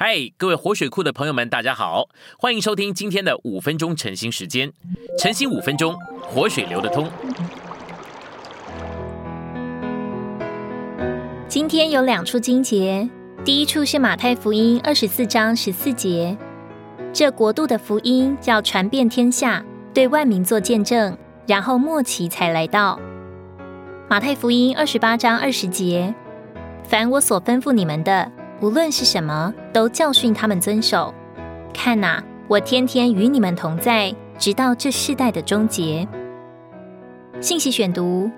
嗨，各位活水库的朋友们，大家好，欢迎收听今天的五分钟晨兴时间。晨兴五分钟，活水流得通。今天有两处经节，第一处是马太福音二十四章十四节，这国度的福音要传遍天下，对万民做见证，然后末期才来到。马太福音二十八章二十节，凡我所吩咐你们的。无论是什么，都教训他们遵守。看哪，我天天与你们同在，直到这世代的终结。信息选读：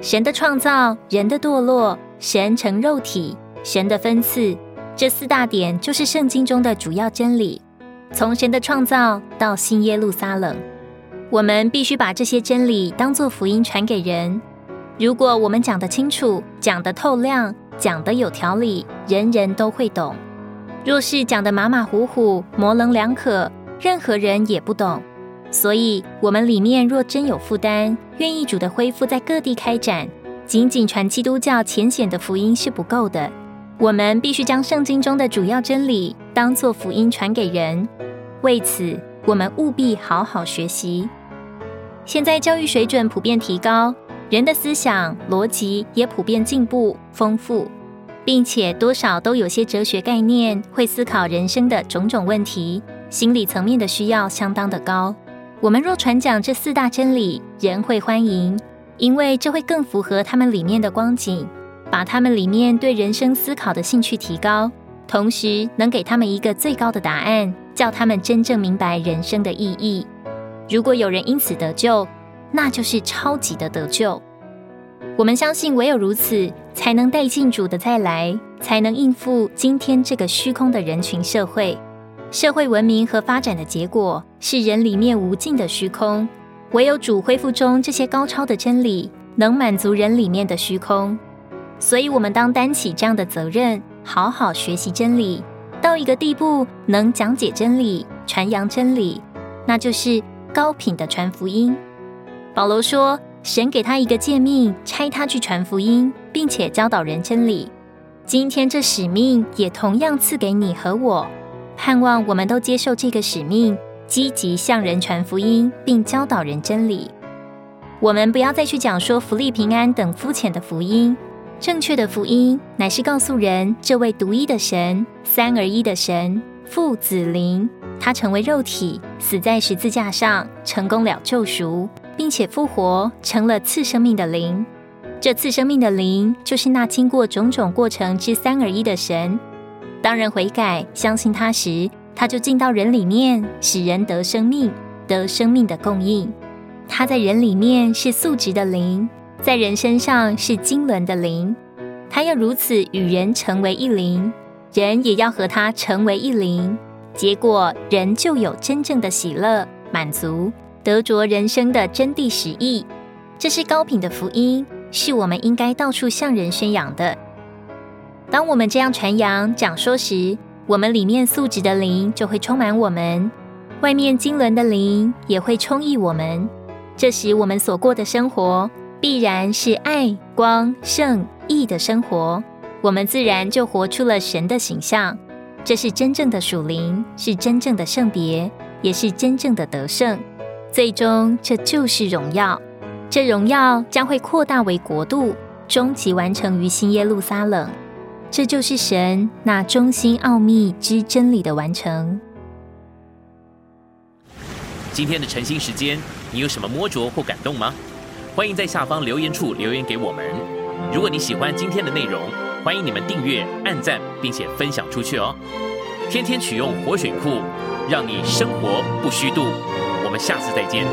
神的创造，人的堕落，神成肉体，神的分赐，这四大点就是圣经中的主要真理。从神的创造到新耶路撒冷，我们必须把这些真理当作福音传给人。如果我们讲得清楚，讲得透亮。讲得有条理，人人都会懂；若是讲的马马虎虎、模棱两可，任何人也不懂。所以，我们里面若真有负担，愿意主的恢复在各地开展，仅仅传基督教浅显的福音是不够的。我们必须将圣经中的主要真理当作福音传给人。为此，我们务必好好学习。现在教育水准普遍提高。人的思想逻辑也普遍进步丰富，并且多少都有些哲学概念，会思考人生的种种问题，心理层面的需要相当的高。我们若传讲这四大真理，人会欢迎，因为这会更符合他们里面的光景，把他们里面对人生思考的兴趣提高，同时能给他们一个最高的答案，叫他们真正明白人生的意义。如果有人因此得救，那就是超级的得救。我们相信，唯有如此，才能带进主的再来，才能应付今天这个虚空的人群社会。社会文明和发展的结果是人里面无尽的虚空，唯有主恢复中这些高超的真理，能满足人里面的虚空。所以，我们当担起这样的责任，好好学习真理，到一个地步，能讲解真理、传扬真理，那就是高品的传福音。保罗说：“神给他一个诫命，差他去传福音，并且教导人真理。今天这使命也同样赐给你和我，盼望我们都接受这个使命，积极向人传福音，并教导人真理。我们不要再去讲说福利平安等肤浅的福音，正确的福音乃是告诉人这位独一的神，三而一的神，父子灵，他成为肉体，死在十字架上，成功了救赎。”并且复活成了次生命的灵，这次生命的灵就是那经过种种过程之三而一的神。当人悔改相信他时，他就进到人里面，使人得生命，得生命的供应。他在人里面是素质的灵，在人身上是经纶的灵。他要如此与人成为一灵，人也要和他成为一灵。结果人就有真正的喜乐满足。得着人生的真谛实意，这是高品的福音，是我们应该到处向人宣扬的。当我们这样传扬讲说时，我们里面素质的灵就会充满我们，外面经纶的灵也会充溢我们。这时我们所过的生活必然是爱、光、圣、义的生活，我们自然就活出了神的形象。这是真正的属灵，是真正的圣别，也是真正的得胜。最终，这就是荣耀。这荣耀将会扩大为国度，终极完成于新耶路撒冷。这就是神那中心奥秘之真理的完成。今天的晨兴时间，你有什么摸着或感动吗？欢迎在下方留言处留言给我们。如果你喜欢今天的内容，欢迎你们订阅、按赞，并且分享出去哦。天天取用活水库，让你生活不虚度。我们下次再见。